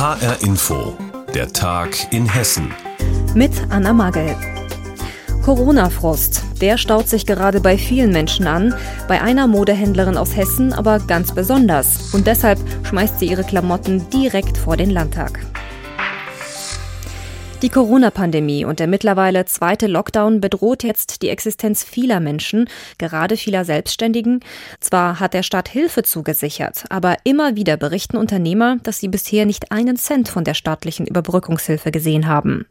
HR Info, der Tag in Hessen. Mit Anna Magel. Corona-Frust, der staut sich gerade bei vielen Menschen an, bei einer Modehändlerin aus Hessen aber ganz besonders. Und deshalb schmeißt sie ihre Klamotten direkt vor den Landtag. Die Corona-Pandemie und der mittlerweile zweite Lockdown bedroht jetzt die Existenz vieler Menschen, gerade vieler Selbstständigen. Zwar hat der Staat Hilfe zugesichert, aber immer wieder berichten Unternehmer, dass sie bisher nicht einen Cent von der staatlichen Überbrückungshilfe gesehen haben.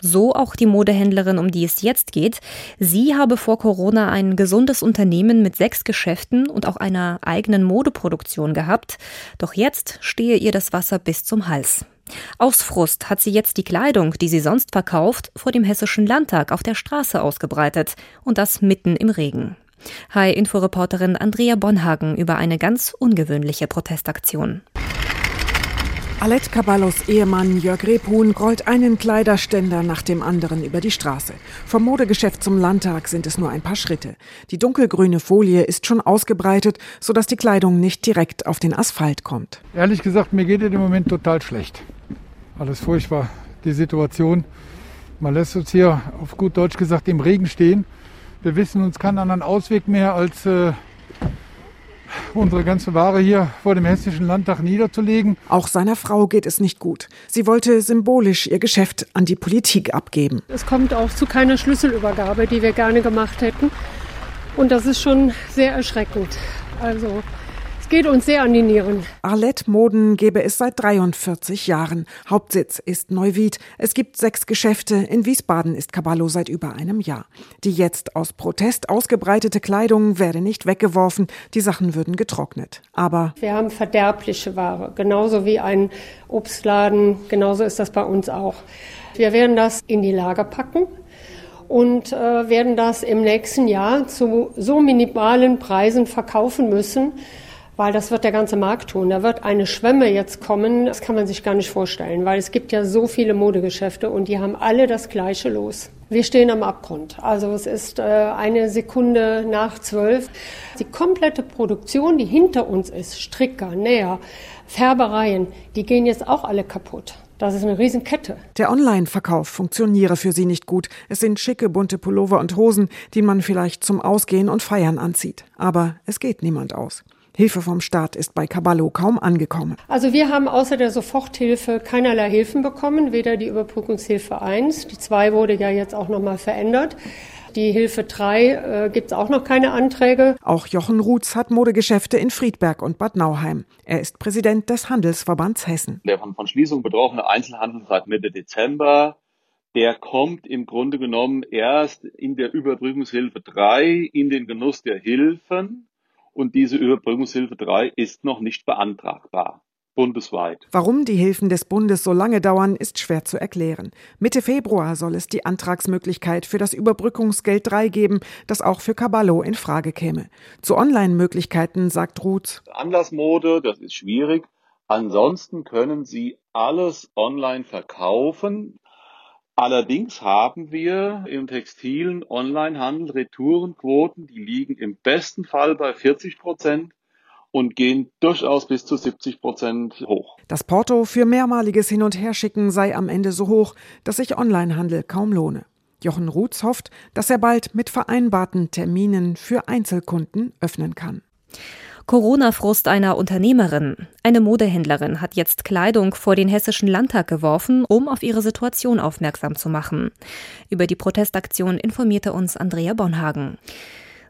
So auch die Modehändlerin, um die es jetzt geht. Sie habe vor Corona ein gesundes Unternehmen mit sechs Geschäften und auch einer eigenen Modeproduktion gehabt. Doch jetzt stehe ihr das Wasser bis zum Hals. Aus Frust hat sie jetzt die Kleidung, die sie sonst verkauft, vor dem Hessischen Landtag auf der Straße ausgebreitet und das mitten im Regen. Hi, Inforeporterin Andrea Bonhagen über eine ganz ungewöhnliche Protestaktion. Alette Caballos Ehemann Jörg Rebhuhn rollt einen Kleiderständer nach dem anderen über die Straße. Vom Modegeschäft zum Landtag sind es nur ein paar Schritte. Die dunkelgrüne Folie ist schon ausgebreitet, sodass die Kleidung nicht direkt auf den Asphalt kommt. Ehrlich gesagt, mir geht es im Moment total schlecht. Alles furchtbar, die Situation. Man lässt uns hier auf gut Deutsch gesagt im Regen stehen. Wir wissen uns keinen anderen Ausweg mehr, als äh, unsere ganze Ware hier vor dem Hessischen Landtag niederzulegen. Auch seiner Frau geht es nicht gut. Sie wollte symbolisch ihr Geschäft an die Politik abgeben. Es kommt auch zu keiner Schlüsselübergabe, die wir gerne gemacht hätten. Und das ist schon sehr erschreckend. Also geht uns sehr an die Nieren. Arlette Moden gebe es seit 43 Jahren. Hauptsitz ist Neuwied. Es gibt sechs Geschäfte. In Wiesbaden ist Caballo seit über einem Jahr. Die jetzt aus Protest ausgebreitete Kleidung werde nicht weggeworfen. Die Sachen würden getrocknet. Aber wir haben verderbliche Ware. Genauso wie ein Obstladen. Genauso ist das bei uns auch. Wir werden das in die Lager packen und äh, werden das im nächsten Jahr zu so minimalen Preisen verkaufen müssen, weil das wird der ganze Markt tun. Da wird eine Schwemme jetzt kommen, das kann man sich gar nicht vorstellen, weil es gibt ja so viele Modegeschäfte und die haben alle das gleiche Los. Wir stehen am Abgrund. Also es ist äh, eine Sekunde nach zwölf. Die komplette Produktion, die hinter uns ist, Stricker, Näher, Färbereien, die gehen jetzt auch alle kaputt. Das ist eine Riesenkette. Der Online-Verkauf funktioniere für sie nicht gut. Es sind schicke, bunte Pullover und Hosen, die man vielleicht zum Ausgehen und Feiern anzieht. Aber es geht niemand aus. Hilfe vom Staat ist bei Caballo kaum angekommen. Also wir haben außer der Soforthilfe keinerlei Hilfen bekommen, weder die Überbrückungshilfe 1, die 2 wurde ja jetzt auch nochmal verändert. Die Hilfe 3 äh, gibt es auch noch keine Anträge. Auch Jochen Ruths hat Modegeschäfte in Friedberg und Bad Nauheim. Er ist Präsident des Handelsverbands Hessen. Der von, von Schließung betroffene Einzelhandel seit Mitte Dezember der kommt im Grunde genommen erst in der Überbrückungshilfe 3 in den Genuss der Hilfen und diese Überbrückungshilfe 3 ist noch nicht beantragbar. Bundesweit. Warum die Hilfen des Bundes so lange dauern, ist schwer zu erklären. Mitte Februar soll es die Antragsmöglichkeit für das Überbrückungsgeld 3 geben, das auch für Caballo in Frage käme. Zu Online-Möglichkeiten sagt Ruth. Anlassmode, das ist schwierig. Ansonsten können Sie alles online verkaufen. Allerdings haben wir im textilen Onlinehandel Retourenquoten, die liegen im besten Fall bei 40 Prozent und gehen durchaus bis zu 70 Prozent hoch. Das Porto für mehrmaliges Hin- und Herschicken sei am Ende so hoch, dass sich Onlinehandel kaum lohne. Jochen Ruths hofft, dass er bald mit vereinbarten Terminen für Einzelkunden öffnen kann. Corona-Frust einer Unternehmerin. Eine Modehändlerin hat jetzt Kleidung vor den Hessischen Landtag geworfen, um auf ihre Situation aufmerksam zu machen. Über die Protestaktion informierte uns Andrea Bonhagen.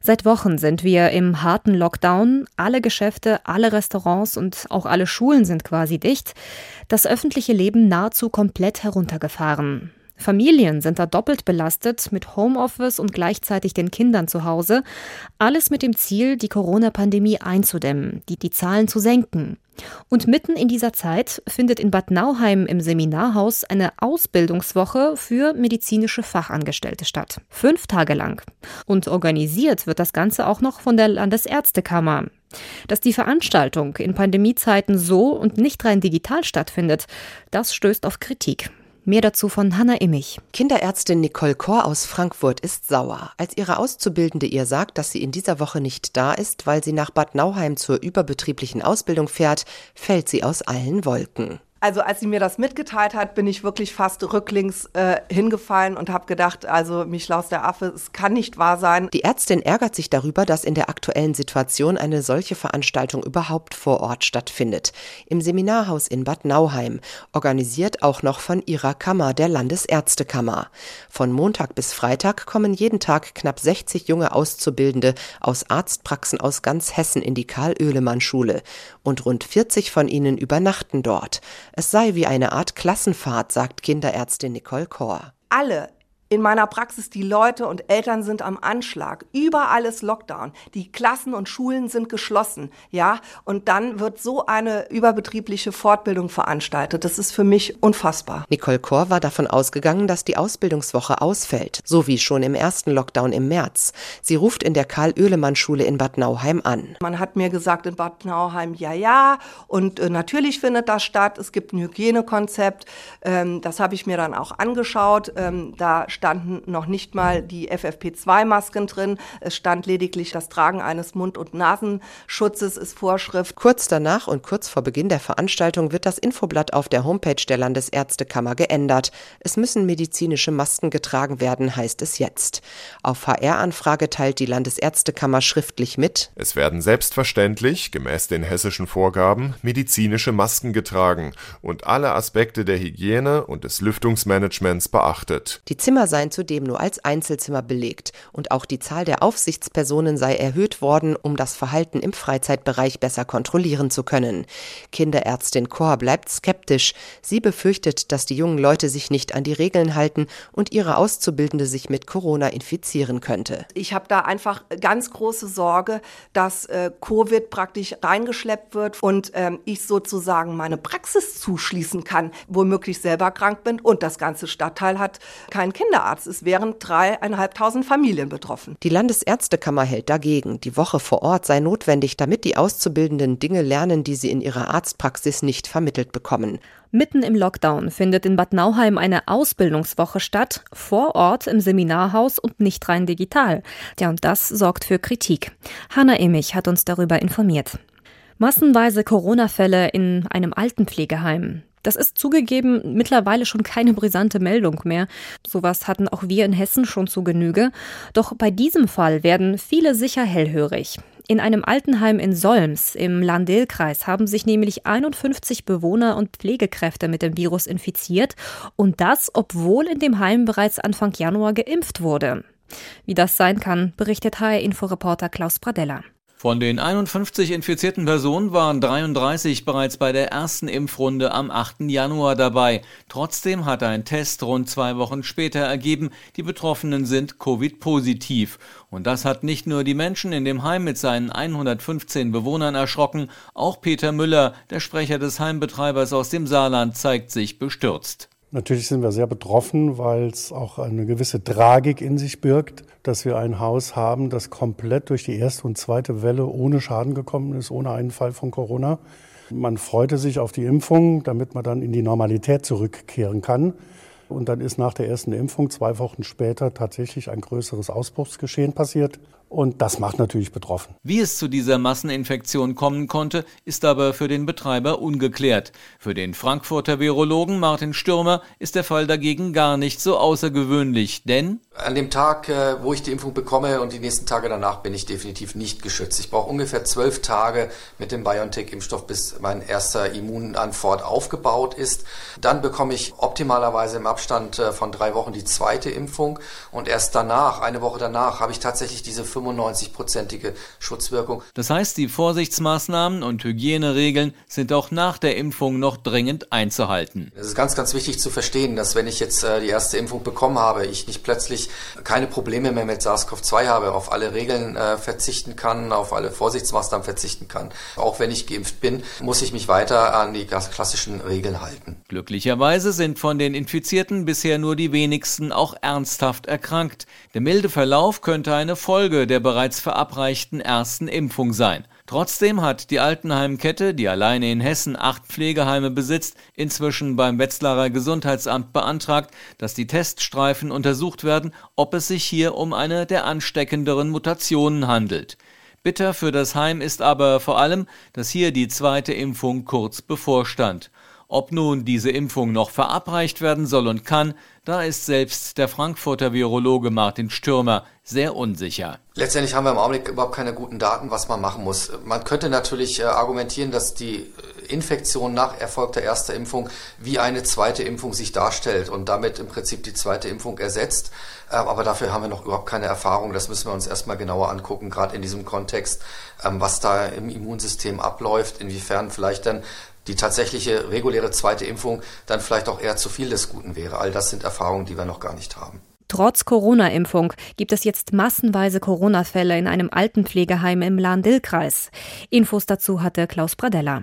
Seit Wochen sind wir im harten Lockdown. Alle Geschäfte, alle Restaurants und auch alle Schulen sind quasi dicht. Das öffentliche Leben nahezu komplett heruntergefahren. Familien sind da doppelt belastet mit Homeoffice und gleichzeitig den Kindern zu Hause. Alles mit dem Ziel, die Corona-Pandemie einzudämmen, die, die Zahlen zu senken. Und mitten in dieser Zeit findet in Bad Nauheim im Seminarhaus eine Ausbildungswoche für medizinische Fachangestellte statt. Fünf Tage lang. Und organisiert wird das Ganze auch noch von der Landesärztekammer. Dass die Veranstaltung in Pandemiezeiten so und nicht rein digital stattfindet, das stößt auf Kritik. Mehr dazu von Hanna Immich. Kinderärztin Nicole Kor aus Frankfurt ist sauer, als ihre Auszubildende ihr sagt, dass sie in dieser Woche nicht da ist, weil sie nach Bad Nauheim zur überbetrieblichen Ausbildung fährt, fällt sie aus allen Wolken. Also als sie mir das mitgeteilt hat, bin ich wirklich fast rücklings äh, hingefallen und habe gedacht, also Michlaus der Affe, es kann nicht wahr sein. Die Ärztin ärgert sich darüber, dass in der aktuellen Situation eine solche Veranstaltung überhaupt vor Ort stattfindet. Im Seminarhaus in Bad Nauheim, organisiert auch noch von ihrer Kammer, der Landesärztekammer. Von Montag bis Freitag kommen jeden Tag knapp 60 junge Auszubildende aus Arztpraxen aus ganz Hessen in die Karl-Oehlemann-Schule. Und rund 40 von ihnen übernachten dort. Es sei wie eine Art Klassenfahrt, sagt Kinderärztin Nicole Kor. Alle in meiner Praxis, die Leute und Eltern sind am Anschlag. Überall ist Lockdown. Die Klassen und Schulen sind geschlossen. Ja, und dann wird so eine überbetriebliche Fortbildung veranstaltet. Das ist für mich unfassbar. Nicole Kor war davon ausgegangen, dass die Ausbildungswoche ausfällt, so wie schon im ersten Lockdown im März. Sie ruft in der Karl-Oehlemann-Schule in Bad Nauheim an. Man hat mir gesagt in Bad Nauheim, ja, ja, und äh, natürlich findet das statt. Es gibt ein Hygienekonzept. Ähm, das habe ich mir dann auch angeschaut. Ähm, da standen noch nicht mal die FFP2-Masken drin. Es stand lediglich das Tragen eines Mund- und Nasenschutzes ist Vorschrift. Kurz danach und kurz vor Beginn der Veranstaltung wird das Infoblatt auf der Homepage der Landesärztekammer geändert. Es müssen medizinische Masken getragen werden, heißt es jetzt. Auf HR-Anfrage teilt die Landesärztekammer schriftlich mit. Es werden selbstverständlich, gemäß den hessischen Vorgaben, medizinische Masken getragen und alle Aspekte der Hygiene und des Lüftungsmanagements beachtet. Die Zimmer seien zudem nur als Einzelzimmer belegt und auch die Zahl der Aufsichtspersonen sei erhöht worden, um das Verhalten im Freizeitbereich besser kontrollieren zu können. Kinderärztin Kor bleibt skeptisch. Sie befürchtet, dass die jungen Leute sich nicht an die Regeln halten und ihre Auszubildende sich mit Corona infizieren könnte. Ich habe da einfach ganz große Sorge, dass äh, Covid praktisch reingeschleppt wird und ähm, ich sozusagen meine Praxis zuschließen kann, womöglich selber krank bin und das ganze Stadtteil hat keinen Kinderarzt. Kinderarzt. Es wären dreieinhalbtausend Familien betroffen. Die Landesärztekammer hält dagegen. Die Woche vor Ort sei notwendig, damit die Auszubildenden Dinge lernen, die sie in ihrer Arztpraxis nicht vermittelt bekommen. Mitten im Lockdown findet in Bad Nauheim eine Ausbildungswoche statt, vor Ort im Seminarhaus und nicht rein digital. Ja, und das sorgt für Kritik. Hanna Emich hat uns darüber informiert. Massenweise Corona-Fälle in einem Altenpflegeheim. Das ist zugegeben mittlerweile schon keine brisante Meldung mehr. Sowas hatten auch wir in Hessen schon zu Genüge. Doch bei diesem Fall werden viele sicher hellhörig. In einem Altenheim in Solms im Landil-Kreis haben sich nämlich 51 Bewohner und Pflegekräfte mit dem Virus infiziert und das, obwohl in dem Heim bereits Anfang Januar geimpft wurde. Wie das sein kann, berichtet HR-Inforeporter Klaus Pradella. Von den 51 infizierten Personen waren 33 bereits bei der ersten Impfrunde am 8. Januar dabei. Trotzdem hat ein Test rund zwei Wochen später ergeben, die Betroffenen sind Covid-positiv. Und das hat nicht nur die Menschen in dem Heim mit seinen 115 Bewohnern erschrocken, auch Peter Müller, der Sprecher des Heimbetreibers aus dem Saarland, zeigt sich bestürzt. Natürlich sind wir sehr betroffen, weil es auch eine gewisse Tragik in sich birgt, dass wir ein Haus haben, das komplett durch die erste und zweite Welle ohne Schaden gekommen ist, ohne einen Fall von Corona. Man freute sich auf die Impfung, damit man dann in die Normalität zurückkehren kann. Und dann ist nach der ersten Impfung zwei Wochen später tatsächlich ein größeres Ausbruchsgeschehen passiert. Und das macht natürlich betroffen. Wie es zu dieser Masseninfektion kommen konnte, ist aber für den Betreiber ungeklärt. Für den Frankfurter Virologen Martin Stürmer ist der Fall dagegen gar nicht so außergewöhnlich, denn an dem Tag, äh, wo ich die Impfung bekomme und die nächsten Tage danach bin ich definitiv nicht geschützt. Ich brauche ungefähr zwölf Tage mit dem BioNTech-Impfstoff, bis mein erster Immunantwort aufgebaut ist. Dann bekomme ich optimalerweise im Abstand äh, von drei Wochen die zweite Impfung und erst danach, eine Woche danach, habe ich tatsächlich diese 95-prozentige Schutzwirkung. Das heißt, die Vorsichtsmaßnahmen und Hygieneregeln sind auch nach der Impfung noch dringend einzuhalten. Es ist ganz, ganz wichtig zu verstehen, dass wenn ich jetzt äh, die erste Impfung bekommen habe, ich nicht plötzlich keine Probleme mehr mit SARS-CoV-2 habe, auf alle Regeln äh, verzichten kann, auf alle Vorsichtsmaßnahmen verzichten kann. Auch wenn ich geimpft bin, muss ich mich weiter an die klassischen Regeln halten. Glücklicherweise sind von den Infizierten bisher nur die wenigsten auch ernsthaft erkrankt. Der milde Verlauf könnte eine Folge der bereits verabreichten ersten Impfung sein. Trotzdem hat die Altenheimkette, die alleine in Hessen acht Pflegeheime besitzt, inzwischen beim Wetzlarer Gesundheitsamt beantragt, dass die Teststreifen untersucht werden, ob es sich hier um eine der ansteckenderen Mutationen handelt. Bitter für das Heim ist aber vor allem, dass hier die zweite Impfung kurz bevorstand. Ob nun diese Impfung noch verabreicht werden soll und kann, da ist selbst der Frankfurter Virologe Martin Stürmer sehr unsicher. Letztendlich haben wir im Augenblick überhaupt keine guten Daten, was man machen muss. Man könnte natürlich äh, argumentieren, dass die Infektion nach erfolgter erster Impfung wie eine zweite Impfung sich darstellt und damit im Prinzip die zweite Impfung ersetzt. Äh, aber dafür haben wir noch überhaupt keine Erfahrung. Das müssen wir uns erstmal genauer angucken, gerade in diesem Kontext, ähm, was da im Immunsystem abläuft, inwiefern vielleicht dann die tatsächliche reguläre zweite Impfung dann vielleicht auch eher zu viel des Guten wäre. All das sind Erfahrungen, die wir noch gar nicht haben. Trotz Corona-Impfung gibt es jetzt massenweise Corona-Fälle in einem Altenpflegeheim im Lahn-Dill-Kreis. Infos dazu hatte Klaus Pradella.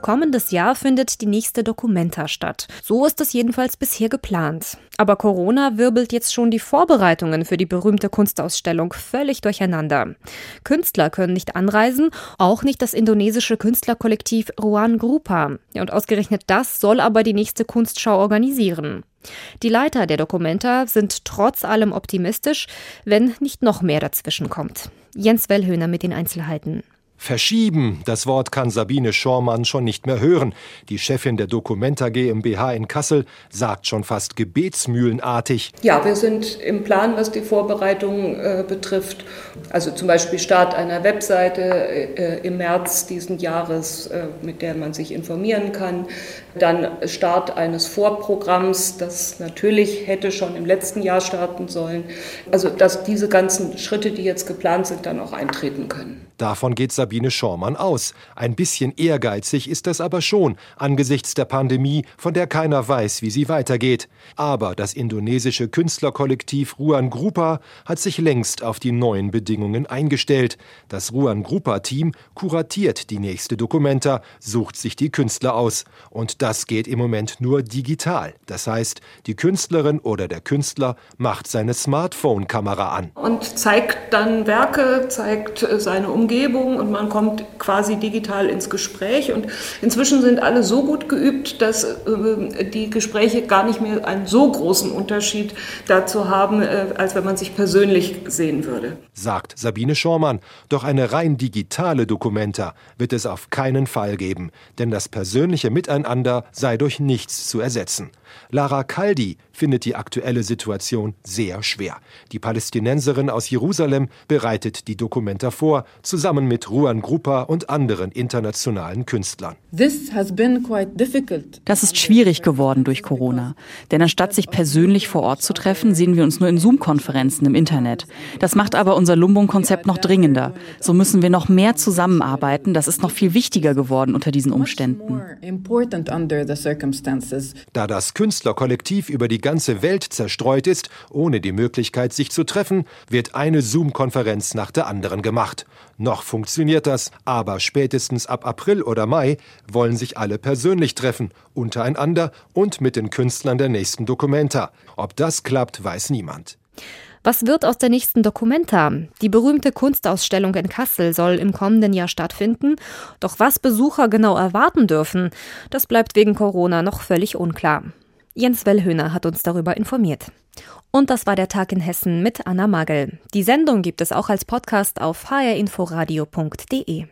Kommendes Jahr findet die nächste Documenta statt. So ist es jedenfalls bisher geplant. Aber Corona wirbelt jetzt schon die Vorbereitungen für die berühmte Kunstausstellung völlig durcheinander. Künstler können nicht anreisen, auch nicht das indonesische Künstlerkollektiv Ruan Grupa. Und ausgerechnet das soll aber die nächste Kunstschau organisieren. Die Leiter der Documenta sind trotz allem optimistisch, wenn nicht noch mehr dazwischen kommt. Jens Wellhöhner mit den Einzelheiten. Verschieben, das Wort kann Sabine Schormann schon nicht mehr hören. Die Chefin der Documenta GmbH in Kassel sagt schon fast gebetsmühlenartig. Ja, wir sind im Plan, was die Vorbereitung äh, betrifft. Also zum Beispiel Start einer Webseite äh, im März diesen Jahres, äh, mit der man sich informieren kann. Dann Start eines Vorprogramms, das natürlich hätte schon im letzten Jahr starten sollen. Also dass diese ganzen Schritte, die jetzt geplant sind, dann auch eintreten können. Davon geht Sabine Schormann aus. Ein bisschen ehrgeizig ist das aber schon, angesichts der Pandemie, von der keiner weiß, wie sie weitergeht. Aber das indonesische Künstlerkollektiv Ruan Grupa hat sich längst auf die neuen Bedingungen eingestellt. Das Ruan Grupa-Team kuratiert die nächste Dokumenta, sucht sich die Künstler aus. Und das geht im Moment nur digital. Das heißt, die Künstlerin oder der Künstler macht seine Smartphone-Kamera an. Und zeigt dann Werke, zeigt seine Umgebung Umgebung und man kommt quasi digital ins Gespräch. Und inzwischen sind alle so gut geübt, dass äh, die Gespräche gar nicht mehr einen so großen Unterschied dazu haben, äh, als wenn man sich persönlich sehen würde. Sagt Sabine Schormann. Doch eine rein digitale Dokumenta wird es auf keinen Fall geben, denn das persönliche Miteinander sei durch nichts zu ersetzen. Lara Kaldi findet die aktuelle Situation sehr schwer. Die Palästinenserin aus Jerusalem bereitet die Dokumenta vor, zusammen mit Ruan Grupa und anderen internationalen Künstlern. Das ist schwierig geworden durch Corona. Denn anstatt sich persönlich vor Ort zu treffen, sehen wir uns nur in Zoom-Konferenzen im Internet. Das macht aber unser Lumbung-Konzept noch dringender. So müssen wir noch mehr zusammenarbeiten. Das ist noch viel wichtiger geworden unter diesen Umständen. Da das Künstlerkollektiv über die ganze Welt zerstreut ist, ohne die Möglichkeit, sich zu treffen, wird eine Zoom-Konferenz nach der anderen gemacht. Noch funktioniert das, aber spätestens ab April oder Mai wollen sich alle persönlich treffen, untereinander und mit den Künstlern der nächsten Dokumenta. Ob das klappt, weiß niemand. Was wird aus der nächsten Dokumenta? Die berühmte Kunstausstellung in Kassel soll im kommenden Jahr stattfinden. Doch was Besucher genau erwarten dürfen, das bleibt wegen Corona noch völlig unklar. Jens Wellhöhner hat uns darüber informiert. Und das war der Tag in Hessen mit Anna Magel. Die Sendung gibt es auch als Podcast auf hrinforadio.de.